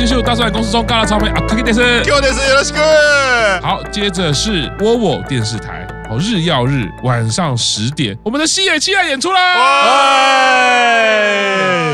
是台湾科技秀大帅公司中尬辣超配啊，可以电视，给我电视，よろしく。好，接着是窝窝电视台。 日曜日晚上十点，我们的西野七濑演出啦！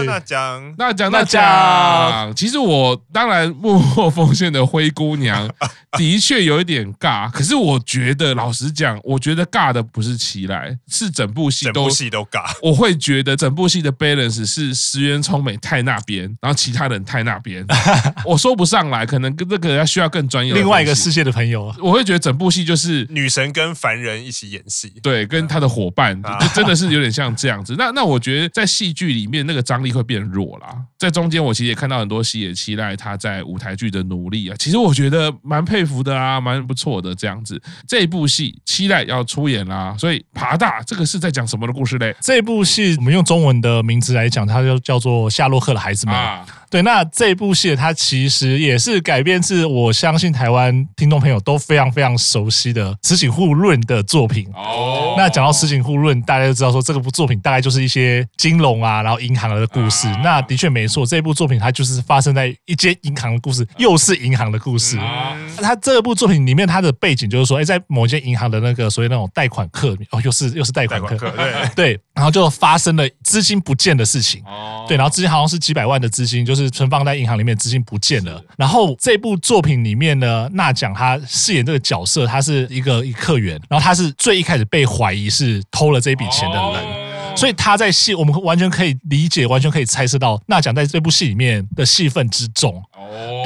那讲。那讲那讲，其实我当然默默奉献的灰姑娘 的确有一点尬，可是我觉得老实讲，我觉得尬的不是七濑，是整部戏都戏都尬。我会觉得整部戏的 balance 是石原聪美太那边，然后其他人太那边，我说不上来，可能跟这个要需要更专业。另外一个世界的朋友，我会觉得整部戏就是女神跟凡人一起演戏。对，跟他的伙伴就真的是有点像这样子。那那我觉得在戏剧里面那个张力会变弱啦。在中间我其实也看到很多戏也期待他在舞台剧的努力啊，其实我觉得蛮佩服的啊，蛮不错的这样子。这一部戏期待要出演啦，所以爬大这个是在讲什么的故事嘞？这部戏我们用中文的名字来讲，它就叫做《夏洛克的孩子们》啊。对，那这部戏它其实也是改编自我相信台湾听众朋友都非常非常熟悉的《石井户润》的作品。哦，那讲到石井户润，大家就知道说这个部作品大概就是一些金融啊，然后银行的故事。啊、那的确没错，这部作品它就是发生在一间银行的故事，又是银行的故事。啊、它这部作品里面他的背景就是说，哎，在某间银行的那个所谓那种贷款客，哦，又是又是贷款客，对 对，然后就发生了资金不见的事情。哦，对，然后资金好像是几百万的资金，就是存放在银行里面，资金不见了。然后这部作品里面呢，那讲他饰演这个角色，他是一个一客员，然后他是最一开始被怀疑是偷了这笔钱的人，所以他在戏，我们完全可以理解，完全可以猜测到那讲在这部戏里面的戏份之重。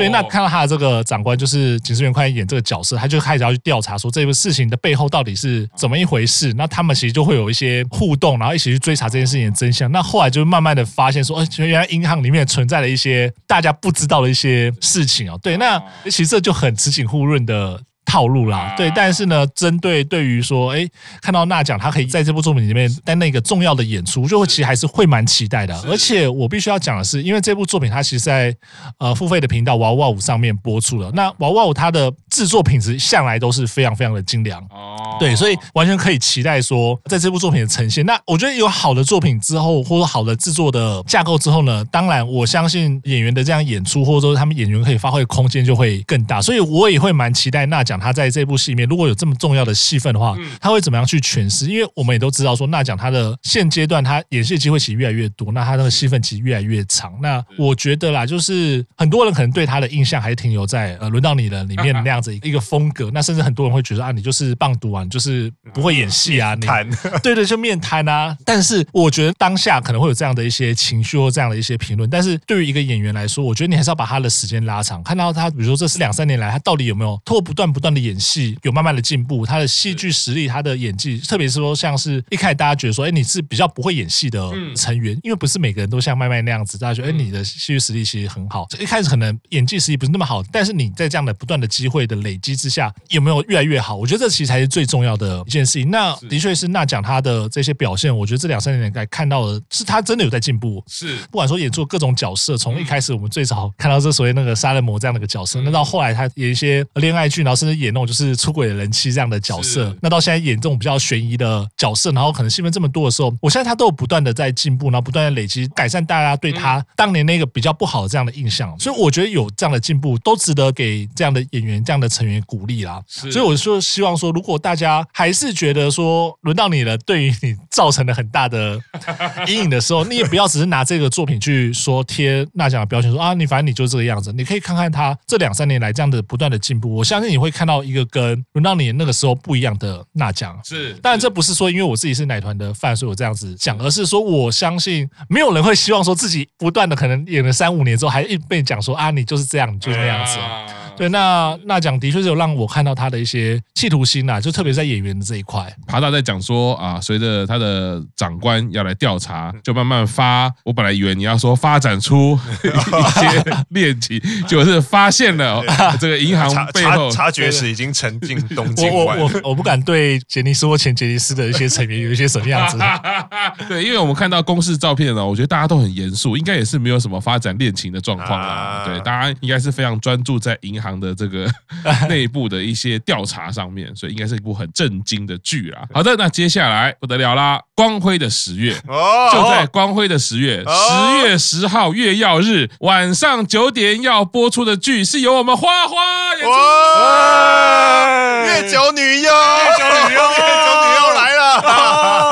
对，那看到他的这个长官就是警视员快演这个角色，他就开始要去调查说这个事情的背后到底是怎么一回事。那他们其实就会有一些互动，然后一起去追查这件事情的真相。那后来就慢慢的发现说，哎，原来银行里面存在了一些大家不知道的一些事情哦。对，那其实这就很慈景护润的。套路啦，对，但是呢，针对对于说，哎，看到娜奖他可以在这部作品里面担那个重要的演出，就会其实还是会蛮期待的。而且我必须要讲的是，因为这部作品它其实在呃付费的频道娃娃五上面播出了，那娃娃五它的制作品质向来都是非常非常的精良哦，对，所以完全可以期待说，在这部作品的呈现。那我觉得有好的作品之后，或者好的制作的架构之后呢，当然我相信演员的这样演出，或者说他们演员可以发挥的空间就会更大，所以我也会蛮期待娜讲。他在这部戏里面，如果有这么重要的戏份的话，他会怎么样去诠释？因为我们也都知道说，那讲他的现阶段他演戏机会其实越来越多，那他那个戏份其实越来越长。那我觉得啦，就是很多人可能对他的印象还是停留在呃，轮到你了里面那样子一个风格。那甚至很多人会觉得啊，你就是棒读啊，你就是不会演戏啊，你 对对，就面瘫啊。但是我觉得当下可能会有这样的一些情绪或这样的一些评论。但是对于一个演员来说，我觉得你还是要把他的时间拉长，看到他，比如说这是两三年来，他到底有没有透过不断不断的演戏。戏有慢慢的进步，他的戏剧实力，他的演技，特别是说像是一开始大家觉得说，哎，你是比较不会演戏的成员，因为不是每个人都像麦麦那样子，大家觉得，哎，你的戏剧实力其实很好。一开始可能演技实力不是那么好，但是你在这样的不断的机会的累积之下，有没有越来越好？我觉得这其实才是最重要的一件事情。那的确是那讲他的这些表现，我觉得这两三年来看到的是他真的有在进步。是，不管说演出各种角色，从一开始我们最早看到这所谓那个杀人魔这样的一个角色，那到后来他演一些恋爱剧，然后甚至演那种就是。出轨的人妻这样的角色，那到现在演这种比较悬疑的角色，然后可能戏份这么多的时候，我相信他都有不断的在进步，然后不断的累积改善大家对他当年那个比较不好的这样的印象，所以我觉得有这样的进步都值得给这样的演员、这样的成员鼓励啦。所以我就希望说，如果大家还是觉得说轮到你了，对于你造成了很大的阴影的时候，你也不要只是拿这个作品去说贴那奖的标签，说啊你反正你就是这个样子，你可以看看他这两三年来这样的不断的进步，我相信你会看到一个。跟轮到你那个时候不一样的那讲是，当然这不是说因为我自己是奶团的饭，所以我这样子讲，而是说我相信没有人会希望说自己不断的可能演了三五年之后，还一被讲说啊你就是这样，你就是那样子。对，那那讲的确是有让我看到他的一些企图心呐，就特别在演员的这一块。爬大在讲说啊，随着他的长官要来调查，就慢慢发。我本来以为你要说发展出 一些恋情，就是发现了这个银行背后察，察觉时已经沉浸 东京湾。我我我不敢对杰尼斯或前杰尼斯的一些成员有一些什么样子。对，因为我们看到公示照片呢，我觉得大家都很严肃，应该也是没有什么发展恋情的状况啊。对，大家应该是非常专注在银行。堂的这个 内部的一些调查上面，所以应该是一部很震惊的剧啦。好的，那接下来不得了啦，《光辉的十月》就在《光辉的十月》十月十号月曜日晚上九点要播出的剧，是由我们花花演出。月九女优，月九女优，月九女优 来了！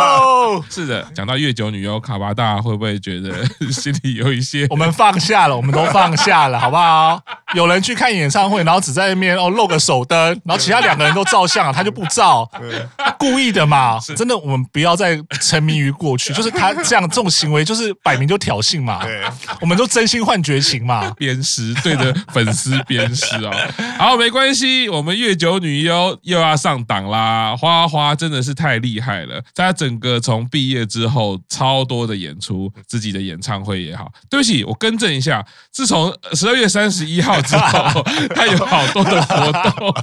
是的，讲到月九女优卡巴大，会不会觉得 心里有一些？我们放下了，我们都放下了，好不好？有人去看演唱会，然后只在那边哦露个手灯，然后其他两个人都照相了，他就不照，他 故意的嘛？真的，我们不要再沉迷于过去，就是他这样这种行为，就是摆明就挑衅嘛。我们都真心换绝情嘛，鞭尸对着粉丝鞭尸啊！好，没关系，我们月九女优又要上档啦。花花真的是太厉害了，在他整个从毕业之后，超多的演出，自己的演唱会也好。对不起，我更正一下，自从十二月三十一号。之后，他有好多的活动。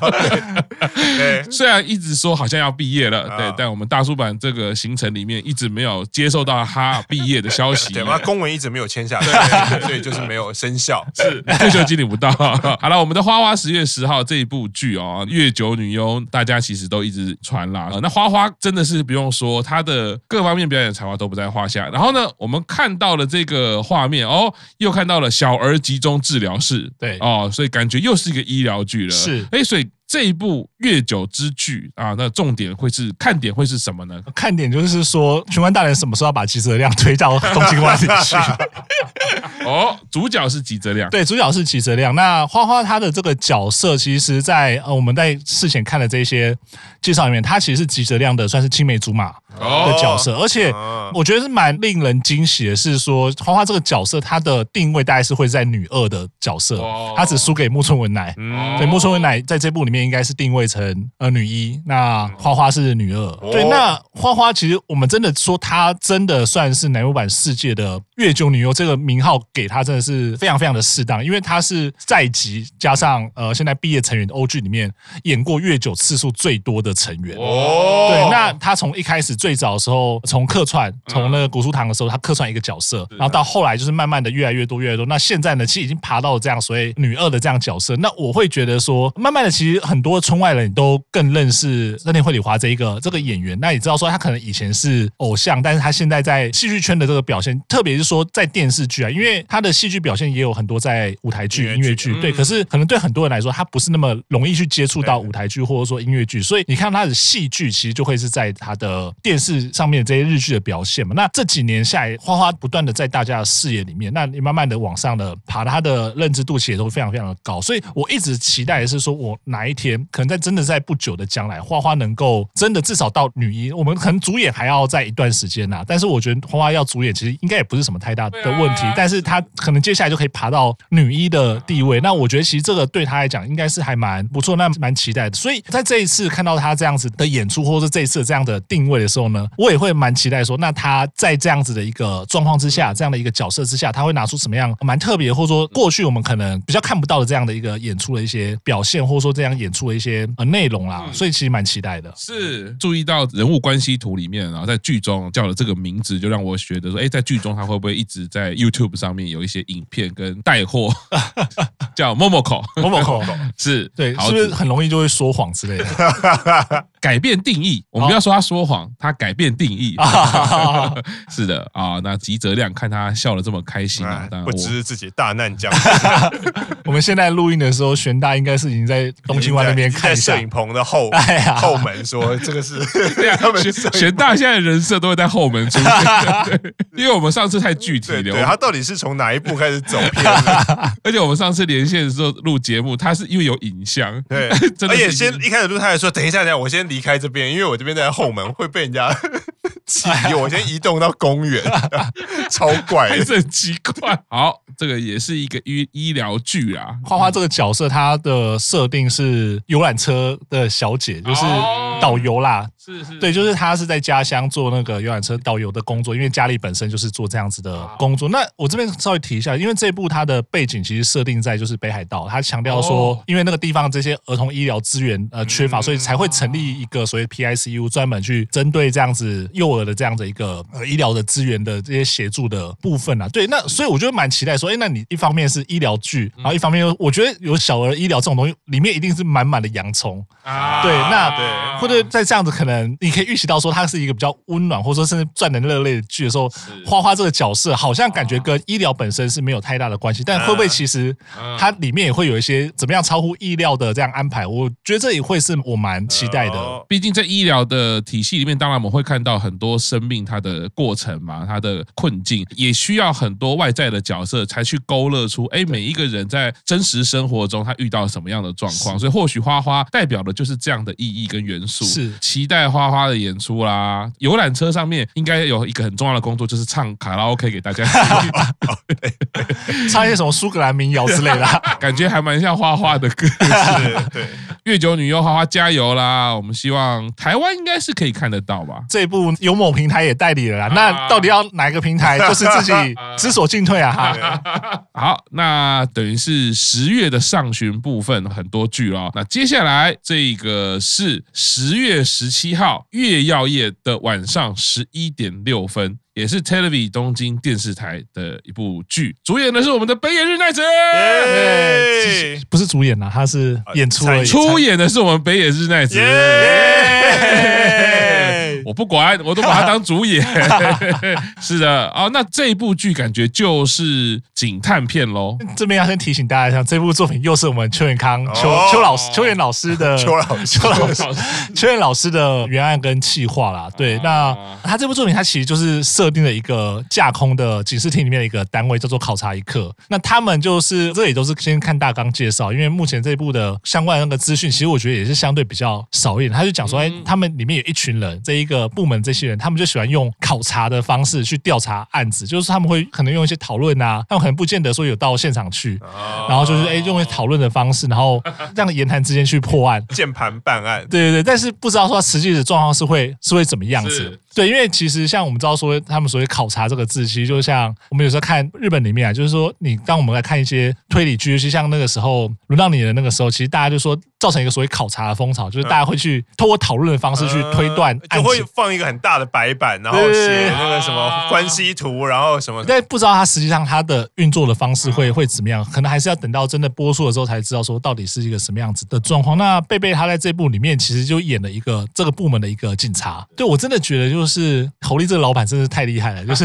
对，虽然一直说好像要毕业了，对，但我们大叔版这个行程里面一直没有接受到他毕业的消息。对，他公文一直没有签下来，所以就是没有生效，是退休金领不到。好了，我们的花花十月十号这一部剧哦，《月九女优》，大家其实都一直传啦。那花花真的是不用说，她的各方面表演才华都不在话下。然后呢，我们看到了这个画面哦，又看到了小儿集中治疗室，对。哦，所以感觉又是一个医疗剧了。是，哎，所以这一部越久之剧啊，那重点会是看点会是什么呢？看点就是说，玄关大人什么时候要把吉泽亮推到东京湾里去？哦，主角是吉泽亮，对，主角是吉泽亮。那花花他的这个角色，其实在呃我们在事前看的这些介绍里面，他其实是吉泽亮的算是青梅竹马的角色，而且我觉得是蛮令人惊喜的，是说花花这个角色他的定位大概是会在女二的角色，他只输给木村文乃，对，木村文乃在这部里面应该是定位成呃女一，那花花是女二，对，那花花其实我们真的说她真的算是男优版世界的月九女优这个名号。给她真的是非常非常的适当，因为她是在籍加上呃现在毕业成员的欧剧里面演过月九次数最多的成员。哦，对，那她从一开始最早的时候从客串，从那个古书堂的时候，她客串一个角色，然后到后来就是慢慢的越来越多越来越多。那现在呢，其实已经爬到了这样所谓女二的这样角色。那我会觉得说，慢慢的其实很多村外人都更认识热田惠里华这一个这个演员。那你知道说他可能以前是偶像，但是他现在在戏剧圈的这个表现，特别是说在电视剧啊，因为。他的戏剧表现也有很多在舞台剧、音乐剧，对。可是可能对很多人来说，他不是那么容易去接触到舞台剧或者说音乐剧，所以你看他的戏剧其实就会是在他的电视上面这些日剧的表现嘛。那这几年下来，花花不断的在大家的视野里面，那你慢慢的往上的爬，他的认知度其实也都非常非常的高。所以我一直期待的是说，我哪一天可能在真的在不久的将来，花花能够真的至少到女一，我们可能主演还要在一段时间呐。但是我觉得花花要主演，其实应该也不是什么太大的问题，但是她。可能接下来就可以爬到女一的地位，那我觉得其实这个对她来讲应该是还蛮不错，那蛮期待的。所以在这一次看到她这样子的演出，或者是这一次这样的定位的时候呢，我也会蛮期待说，那她在这样子的一个状况之下，这样的一个角色之下，她会拿出什么样蛮特别，或者说过去我们可能比较看不到的这样的一个演出的一些表现，或者说这样演出的一些呃内容啦。所以其实蛮期待的。是注意到人物关系图里面，然后在剧中叫了这个名字，就让我觉得说，哎，在剧中他会不会一直在 YouTube 上面有一些影片跟带货，叫 Momoko，Momoko 是对，是不是很容易就会说谎之类的？改变定义，我们不要说他说谎，他改变定义。是的啊，那吉泽亮看他笑得这么开心啊，不知自己大难将。我们现在录音的时候，玄大应该是已经在东京湾那边看摄影棚的后后门，说这个是玄玄大现在人设都会在后门出现，因为我们上次太具体了，他到底是从哪一步开始走偏？而且我们上次连线的时候录节目，他是因为有影像，对，而且先一开始录，他还说等一下，等一下我先离开这边，因为我这边在后门会被人家 起疑，我先移动到公园，超怪，还是很奇怪。好，这个也是一个医医疗剧啊。花花这个角色，她的设定是游览车的小姐，就是导游啦。是是，对，就是他是在家乡做那个游览车导游的工作，因为家里本身就是做这样子的工作。那我这边稍微提一下，因为这部它的背景其实设定在就是北海道，他强调说，因为那个地方这些儿童医疗资源呃缺乏，所以才会成立一个所谓 PICU，专门去针对这样子幼儿的这样的一个呃医疗的资源的这些协助的部分啊。对，那所以我觉得蛮期待说，哎，那你一方面是医疗剧，然后一方面又我觉得有小儿医疗这种东西，里面一定是满满的洋葱。啊。对，那对，或者在这样子可能你可以预期到说，它是一个比较温暖，或者说甚至赚人热泪的剧的时候，花花这个角色好像感觉跟医疗本身是没有太大的关系，但会不会其实它里面也会有一些怎么样超乎意料的这样安排？我觉得这也会是我蛮期待的。毕竟在医疗的体系里面，当然我们会看到很多生命它的过程嘛，它的困境，也需要很多外在的角色才去勾勒出，哎，每一个人在真实生活中他遇到什么样的状况。所以或许花花代表的就是这样的意义跟元素。是期待花花的演出啦！游览车上面应该有一个很重要的工作，就是唱卡拉 OK 给大家 唱一些什么苏格兰民谣之类的，感觉还蛮像花花的歌。对，月九女优花花加油啦！我们希望台湾应该是可以看得到吧？这一部有某平台也代理了啦，那到底要哪个平台？就是自己 知所进退啊！哈，好，那等于是十月的上旬部分很多剧哦。那接下来这个是十月十七号月曜夜的晚上十一点六分，也是 Television 东京电视台的一部剧，主演的是我们的北野日奈子，不是主演啊，他是演出而已，出演的是我们北野日奈子。我不管，我都把他当主演。是的啊，那这部剧感觉就是警探片喽。这边要先提醒大家一下，这部作品又是我们邱元康邱 邱老师邱元老师的邱老师秋老师邱元老师的原案跟企划啦。对，那他这部作品，他其实就是设定了一个架空的警视厅里面的一个单位，叫做考察一课。那他们就是这也都是先看大纲介绍，因为目前这一部的相关的那个资讯，其实我觉得也是相对比较少一点。他就讲说，哎，他们里面有一群人，这一个。的部门这些人，他们就喜欢用考察的方式去调查案子，就是他们会可能用一些讨论啊，他们可能不见得说有到现场去，然后就是哎用一些讨论的方式，然后这样言谈之间去破案，键盘办案，对对对，但是不知道说实际的状况是会是会怎么样子。对，因为其实像我们知道说，他们所谓考察这个字，其实就像我们有时候看日本里面啊，就是说你当我们来看一些推理剧，尤其像那个时候轮到你的那个时候，其实大家就说造成一个所谓考察的风潮，就是大家会去透过讨论的方式去推断，就会放一个很大的白板，然后写那个什么关系图，然后什么。但不知道它实际上它的运作的方式会会怎么样，可能还是要等到真的播出的时候才知道说到底是一个什么样子的状况。那贝贝他在这部里面其实就演了一个这个部门的一个警察，对我真的觉得就是。就是侯力这个老板真是太厉害了，就是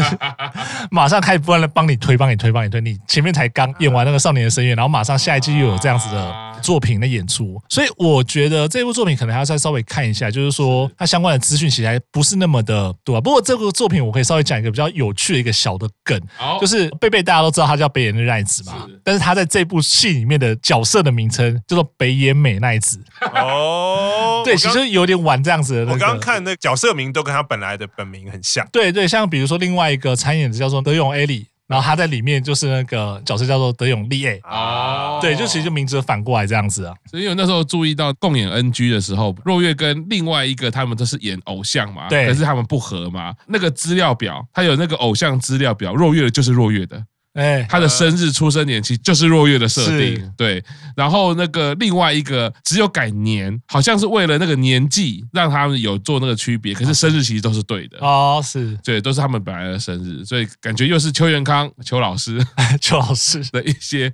马上开始不断的帮你推，帮你推，帮你推。你前面才刚演完那个少年的深渊，然后马上下一季又有这样子的作品的演出，所以我觉得这部作品可能还要再稍微看一下，就是说它相关的资讯其实还不是那么的多。不过这部作品我可以稍微讲一个比较有趣的一个小的梗，就是贝贝大家都知道他叫北野奈子嘛，但是他在这部戏里面的角色的名称叫做北野美奈子。哦，对，其实有点晚这样子的。我刚刚看那角色名都跟他本来的本名很像。对对，像比如说另外一个参演的叫做德永艾里。然后他在里面就是那个角色叫做德永利 A 啊，对，就其实就名字反过来这样子啊。所以我那时候注意到共演 NG 的时候，若月跟另外一个他们都是演偶像嘛，对，可是他们不合嘛。那个资料表，他有那个偶像资料表，若月的就是若月的。哎，他的生日、出生年期就是若月的设定，对。然后那个另外一个只有改年，好像是为了那个年纪让他们有做那个区别，可是生日其实都是对的哦，是对，都是他们本来的生日，所以感觉又是邱元康邱老师 邱老师 的一些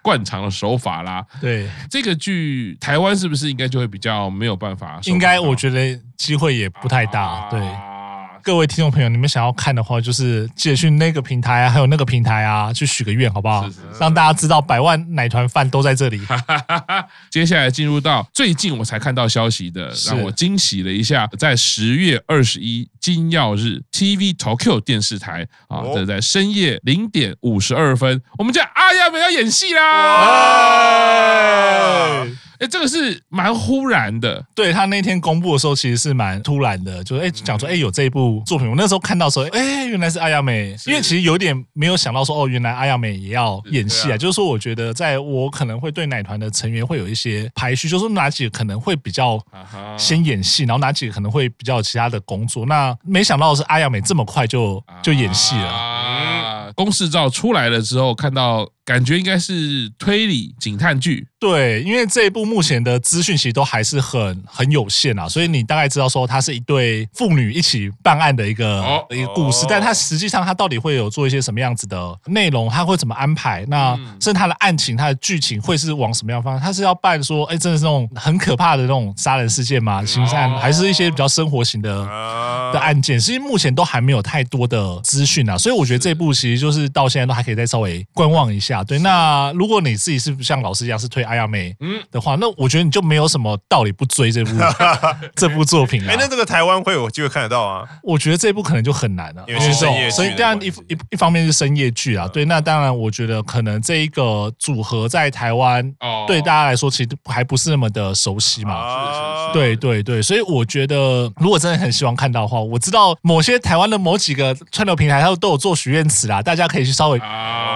惯常的手法啦。对，这个剧台湾是不是应该就会比较没有办法？应该我觉得机会也不太大，对。各位听众朋友，你们想要看的话，就是记得去那个平台啊，还有那个平台啊，去许个愿，好不好？是是是，让大家知道百万奶团饭都在这里。接下来进入到最近我才看到消息的，让我惊喜了一下，在十月二十一金曜日，TV Tokyo 电视台啊，这在深夜零点五十二分，我们家阿亚美要演戏啦！哎，这个是蛮忽然的。对，他那天公布的时候，其实是蛮突然的，就是哎讲说哎有这一部作品。我那时候看到时候，哎原来是阿亚美，因为其实有点没有想到说哦，原来阿亚美也要演戏啊。就是说，我觉得在我可能会对奶团的成员会有一些排序，就是哪几个可能会比较先演戏，然后哪几个可能会比较有其他的工作。那没想到的是阿亚美这么快就就演戏了。啊，公式照出来了之后，看到。感觉应该是推理警探剧，对，因为这一部目前的资讯其实都还是很很有限啊，所以你大概知道说它是一对父女一起办案的一个、哦、一个故事，但它实际上它到底会有做一些什么样子的内容，它会怎么安排？那甚至它的案情、它的剧情会是往什么样方向？它是要办说，哎，真的是那种很可怕的那种杀人事件吗？刑事案，还是一些比较生活型的的案件？其实目前都还没有太多的资讯啊，所以我觉得这一部其实就是到现在都还可以再稍微观望一下。对，那如果你自己是像老师一样是推阿亚美的话，那我觉得你就没有什么道理不追这部 这部作品了。哎，那这个台湾会有机会看得到啊？我觉得这部可能就很难了，因为是深夜剧。所以当然一一一方面是深夜剧啊，对，那当然我觉得可能这一个组合在台湾对大家来说其实还不是那么的熟悉嘛。对对对，所以我觉得如果真的很希望看到的话，我知道某些台湾的某几个串流平台，它都有做许愿池啦，大家可以去稍微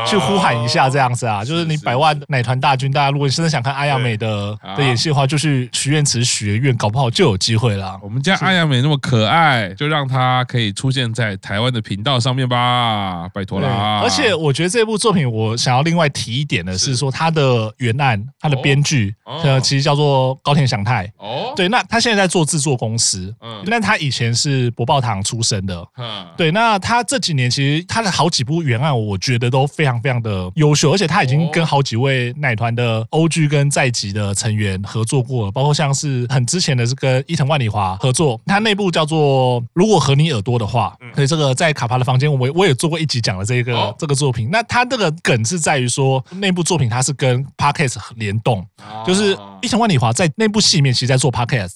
去呼喊一下这样子。啊，就是你百万奶团大军，大家如果你真的想看阿亚美的的演戏的话，就去许愿池许愿，搞不好就有机会了。我们家阿亚美那么可爱，就让她可以出现在台湾的频道上面吧，拜托啦。而且我觉得这部作品，我想要另外提一点的是说，他的原案，他的编剧，呃，其实叫做高田祥太。哦，对，那他现在在做制作公司，嗯，那他以前是博报堂出身的，嗯，对，那他这几年其实他的好几部原案，我觉得都非常非常的优秀，而且。他已经跟好几位奶团的 OG 跟在籍的成员合作过了，包括像是很之前的是跟伊藤万里华合作，他内部叫做《如果和你耳朵的话》，所以这个在卡帕的房间，我我也做过一集讲了这个这个作品。那他这个梗是在于说，内部作品它是跟 Podcast 联动，就是伊藤万里华在那部戏里面其实在做 Podcast，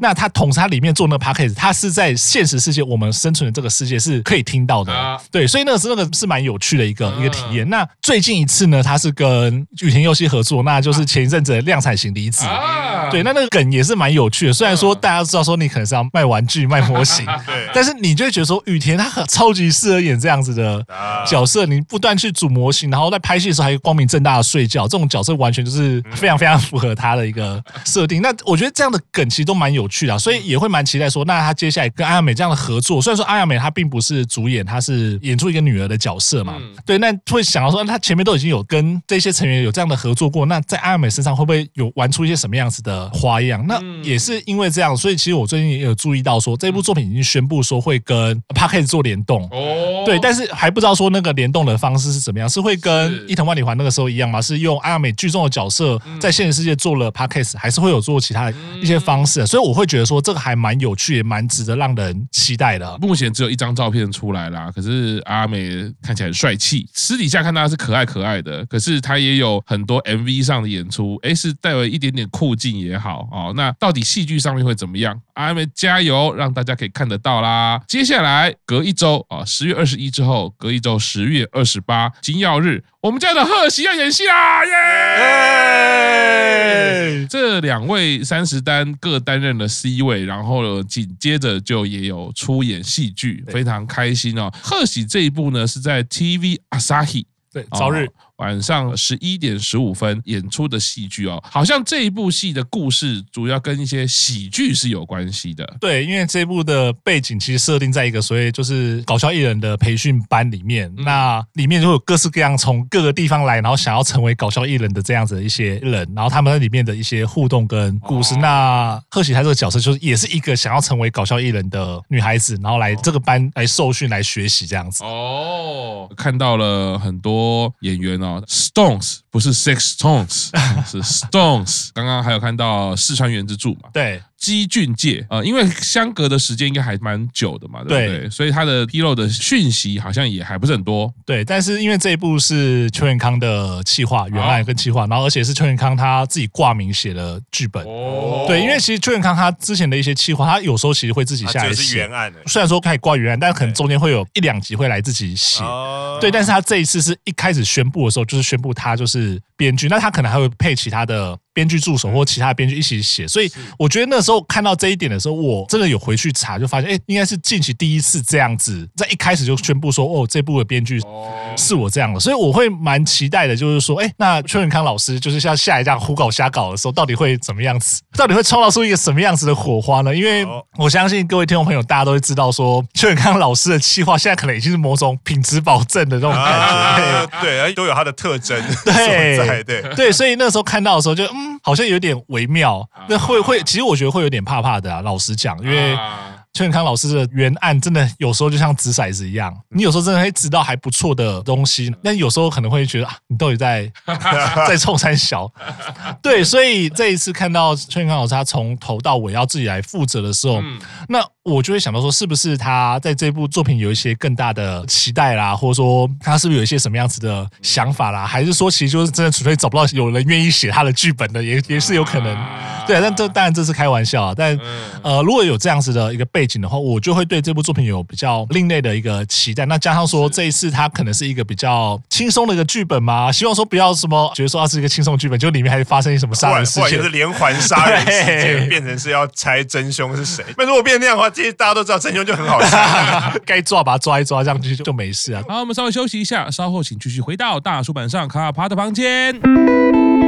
那他同时他里面做那个 Podcast，他是在现实世界我们生存的这个世界是可以听到的，对，所以那个是那个是蛮有趣的一个一个体验。那最近一次呢？他是跟雨田佑希合作，那就是前一阵子的量产型离子。对，那那个梗也是蛮有趣的。虽然说大家知道说你可能是要卖玩具、卖模型，对但是你就会觉得说雨田他很超级适合演这样子的角色。你不断去组模型，然后在拍戏的时候还光明正大的睡觉，这种角色完全就是非常非常符合他的一个设定。那我觉得这样的梗其实都蛮有趣的，所以也会蛮期待说，那他接下来跟阿亚美这样的合作。虽然说阿亚美她并不是主演，她是演出一个女儿的角色嘛，对，那会想到说他前面都已经有。跟这些成员有这样的合作过，那在阿美身上会不会有玩出一些什么样子的花样？那也是因为这样，所以其实我最近也有注意到说，这部作品已经宣布说会跟 Podcast 做联动哦，对，但是还不知道说那个联动的方式是怎么样，是会跟伊藤万里环那个时候一样吗？是用阿美剧中的角色在现实世界做了 Podcast，还是会有做其他的一些方式？所以我会觉得说这个还蛮有趣，也蛮值得让人期待的。目前只有一张照片出来啦，可是阿美看起来很帅气，私底下看他是可爱可爱的。可是他也有很多 MV 上的演出，诶，是带有一点点酷劲也好哦。那到底戏剧上面会怎么样？阿妹加油，让大家可以看得到啦。接下来隔一周啊，十月二十一之后，隔一周十月二十八金曜日，我们家的贺喜要演戏啦！耶！这两位三十单各担任了 C 位，然后紧接着就也有出演戏剧，非常开心哦。贺喜这一部呢是在 TV Asahi。对，早日晚上十一点十五分演出的戏剧哦，好像这一部戏的故事主要跟一些喜剧是有关系的。对，因为这一部的背景其实设定在一个所谓就是搞笑艺人的培训班里面，嗯、那里面就有各式各样从各个地方来，然后想要成为搞笑艺人的这样子的一些人，然后他们在里面的一些互动跟故事。哦、那贺喜她这个角色就是也是一个想要成为搞笑艺人的女孩子，然后来这个班来受训来学习这样子。哦，看到了很多。演员哦，Stones 不是 Six Stones，是 Stones。刚刚还有看到四川原之助嘛？对。矶俊介，呃，因为相隔的时间应该还蛮久的嘛，对不对？对，所以他的披露的讯息好像也还不是很多。对，但是因为这一部是邱元康的企划，原案跟企划，然后而且是邱元康他自己挂名写的剧本。哦。对，因为其实邱元康他之前的一些企划，他有时候其实会自己下来写。是原案的。虽然说可以挂原案，但可能中间会有一两集会来自己写。哦。对，但是他这一次是一开始宣布的时候，就是宣布他就是编剧，那他可能还会配其他的。编剧助手或其他编剧一起写，所以我觉得那时候看到这一点的时候，我真的有回去查，就发现哎，应该是近期第一次这样子，在一开始就宣布说哦，这部的编剧是我这样的，所以我会蛮期待的，就是说哎，那邱永康老师就是像下一站胡搞瞎搞的时候，到底会怎么样子？到底会创造出一个什么样子的火花呢？因为我相信各位听众朋友，大家都会知道说，邱永康老师的企划现在可能已经是某种品质保证的那种感觉，啊、对，对，都有它的特征，对，对，对，所以那时候看到的时候就，就嗯，好像有点微妙，那会会，其实我觉得会有点怕怕的啊，老实讲，因为。邱永康老师的原案真的有时候就像掷骰子一样，你有时候真的会知道还不错的东西，但有时候可能会觉得啊，你到底在 在冲三小？对，所以这一次看到邱永康老师他从头到尾要自己来负责的时候，那我就会想到说，是不是他在这部作品有一些更大的期待啦，或者说他是不是有一些什么样子的想法啦，还是说其实就是真的纯粹找不到有人愿意写他的剧本的，也也是有可能。对，但这当然这是开玩笑啊。但呃，如果有这样子的一个背景的话，我就会对这部作品有比较另类的一个期待。那加上说这一次它可能是一个比较轻松的一个剧本嘛，希望说不要什么觉得说它是一个轻松剧本，就里面还发生一什么杀人事件，是连环杀人事件，变成是要猜真凶是谁。那如果变成那样的话，其实大家都知道真凶就很好猜，该抓把它抓一抓，这样就就没事啊。好，我们稍微休息一下，稍后请继续回到大叔版上卡帕的房间。